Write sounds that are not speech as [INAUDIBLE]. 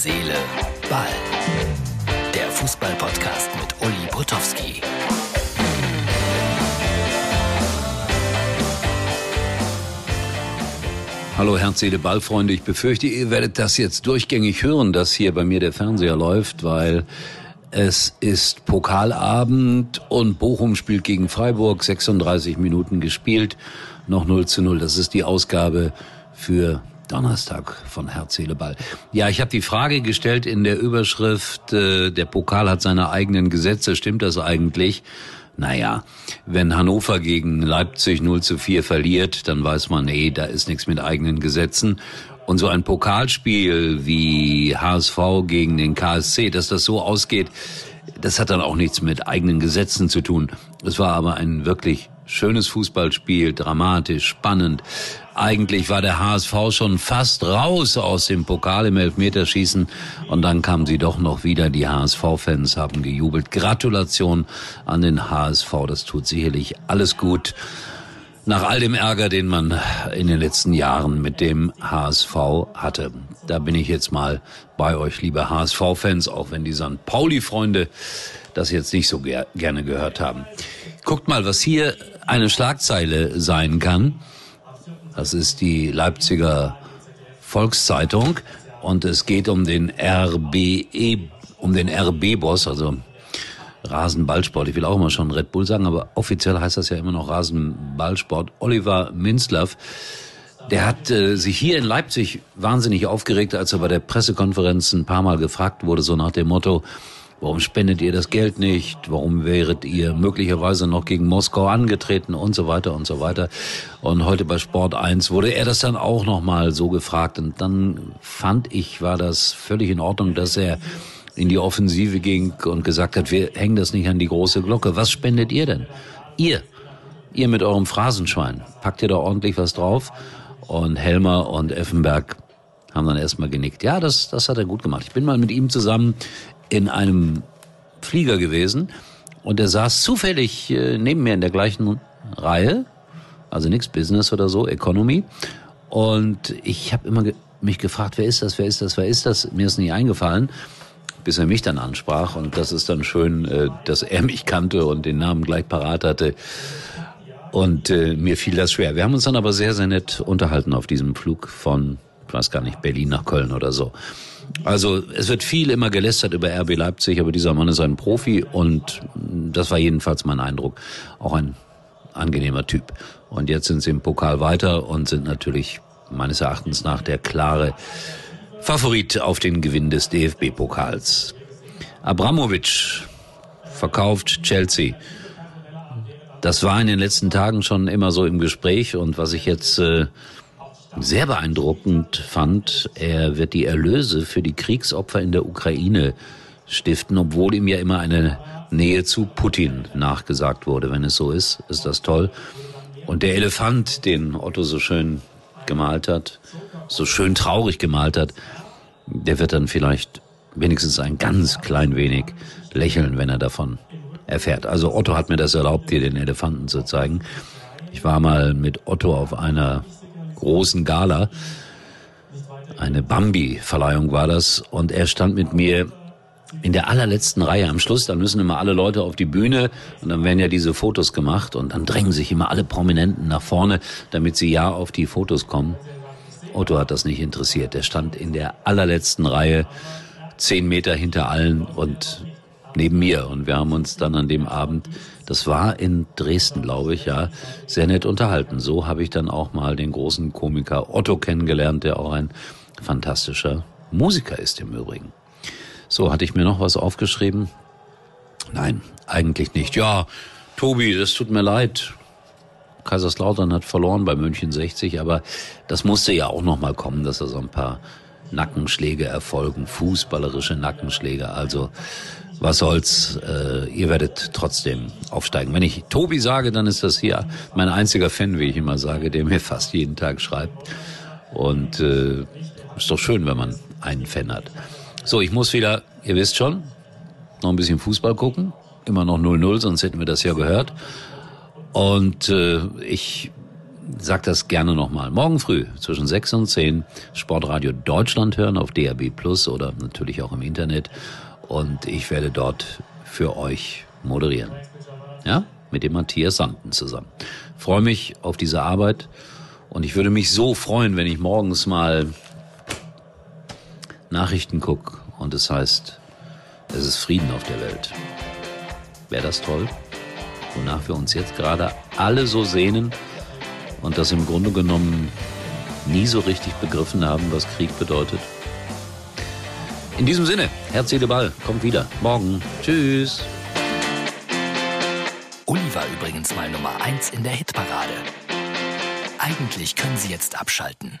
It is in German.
Seele, Ball. Der Fußball-Podcast mit Uli Potowski. Hallo Herz, Seele, Ball, Freunde. Ich befürchte, ihr werdet das jetzt durchgängig hören, dass hier bei mir der Fernseher läuft, weil es ist Pokalabend und Bochum spielt gegen Freiburg, 36 Minuten gespielt, noch 0 zu 0. Das ist die Ausgabe für Donnerstag von Herz, Seele. Ja, ich habe die Frage gestellt in der Überschrift, äh, der Pokal hat seine eigenen Gesetze, stimmt das eigentlich? Naja, wenn Hannover gegen Leipzig 0 zu 4 verliert, dann weiß man, nee, da ist nichts mit eigenen Gesetzen. Und so ein Pokalspiel wie HSV gegen den KSC, dass das so ausgeht, das hat dann auch nichts mit eigenen Gesetzen zu tun. Es war aber ein wirklich schönes Fußballspiel, dramatisch, spannend. Eigentlich war der HSV schon fast raus aus dem Pokal im Elfmeterschießen und dann kamen sie doch noch wieder. Die HSV-Fans haben gejubelt. Gratulation an den HSV. Das tut sicherlich alles gut. Nach all dem Ärger, den man in den letzten Jahren mit dem HSV hatte. Da bin ich jetzt mal bei euch, liebe HSV-Fans, auch wenn die St. Pauli-Freunde das jetzt nicht so ger gerne gehört haben. Guckt mal, was hier eine Schlagzeile sein kann. Das ist die Leipziger Volkszeitung und es geht um den RBE, um den RB-Boss, also Rasenballsport. Ich will auch immer schon Red Bull sagen, aber offiziell heißt das ja immer noch Rasenballsport. Oliver Minzlaff, der hat äh, sich hier in Leipzig wahnsinnig aufgeregt, als er bei der Pressekonferenz ein paar Mal gefragt wurde, so nach dem Motto, Warum spendet ihr das Geld nicht? Warum wäret ihr möglicherweise noch gegen Moskau angetreten und so weiter und so weiter? Und heute bei Sport 1 wurde er das dann auch nochmal so gefragt. Und dann fand ich, war das völlig in Ordnung, dass er in die Offensive ging und gesagt hat, wir hängen das nicht an die große Glocke. Was spendet ihr denn? Ihr, ihr mit eurem Phrasenschwein. Packt ihr da ordentlich was drauf? Und Helmer und Effenberg haben dann erstmal genickt. Ja, das, das hat er gut gemacht. Ich bin mal mit ihm zusammen in einem Flieger gewesen und er saß zufällig äh, neben mir in der gleichen Reihe, also nichts Business oder so, Economy. Und ich habe immer mich gefragt, wer ist das, wer ist das, wer ist das? Mir ist nicht eingefallen, bis er mich dann ansprach. Und das ist dann schön, äh, dass er [LAUGHS] mich kannte und den Namen gleich parat hatte. Und äh, mir fiel das schwer. Wir haben uns dann aber sehr, sehr nett unterhalten auf diesem Flug von, ich weiß gar nicht, Berlin nach Köln oder so. Also es wird viel immer gelästert über RB Leipzig, aber dieser Mann ist ein Profi und das war jedenfalls mein Eindruck. Auch ein angenehmer Typ. Und jetzt sind sie im Pokal weiter und sind natürlich meines Erachtens nach der klare Favorit auf den Gewinn des DFB-Pokals. Abramovic verkauft Chelsea. Das war in den letzten Tagen schon immer so im Gespräch und was ich jetzt äh, sehr beeindruckend fand, er wird die Erlöse für die Kriegsopfer in der Ukraine stiften, obwohl ihm ja immer eine Nähe zu Putin nachgesagt wurde. Wenn es so ist, ist das toll. Und der Elefant, den Otto so schön gemalt hat, so schön traurig gemalt hat, der wird dann vielleicht wenigstens ein ganz klein wenig lächeln, wenn er davon erfährt. Also Otto hat mir das erlaubt, dir den Elefanten zu zeigen. Ich war mal mit Otto auf einer großen Gala. Eine Bambi-Verleihung war das. Und er stand mit mir in der allerletzten Reihe am Schluss, dann müssen immer alle Leute auf die Bühne und dann werden ja diese Fotos gemacht und dann drängen sich immer alle Prominenten nach vorne, damit sie ja auf die Fotos kommen. Otto hat das nicht interessiert. Er stand in der allerletzten Reihe, zehn Meter hinter allen und neben mir. Und wir haben uns dann an dem Abend, das war in Dresden, glaube ich, ja, sehr nett unterhalten. So habe ich dann auch mal den großen Komiker Otto kennengelernt, der auch ein fantastischer Musiker ist im Übrigen. So, hatte ich mir noch was aufgeschrieben? Nein, eigentlich nicht. Ja, Tobi, das tut mir leid. Kaiserslautern hat verloren bei München 60, aber das musste ja auch noch mal kommen, dass da so ein paar Nackenschläge erfolgen, fußballerische Nackenschläge. Also was soll's, äh, ihr werdet trotzdem aufsteigen. Wenn ich Tobi sage, dann ist das hier mein einziger Fan, wie ich immer sage, der mir fast jeden Tag schreibt. Und äh, ist doch schön, wenn man einen Fan hat. So, ich muss wieder, ihr wisst schon, noch ein bisschen Fußball gucken. Immer noch 0-0, sonst hätten wir das ja gehört. Und äh, ich sag das gerne nochmal. Morgen früh zwischen 6 und 10 Sportradio Deutschland hören auf DAB Plus oder natürlich auch im Internet. Und ich werde dort für euch moderieren. Ja? Mit dem Matthias Sanden zusammen. Freue mich auf diese Arbeit und ich würde mich so freuen, wenn ich morgens mal Nachrichten gucke und es heißt, es ist Frieden auf der Welt. Wäre das toll? Wonach wir uns jetzt gerade alle so sehnen und das im Grunde genommen nie so richtig begriffen haben, was Krieg bedeutet. In diesem Sinne, Herz, Seele, Ball, kommt wieder. Morgen. Tschüss. Uli war übrigens mal Nummer 1 in der Hitparade. Eigentlich können Sie jetzt abschalten.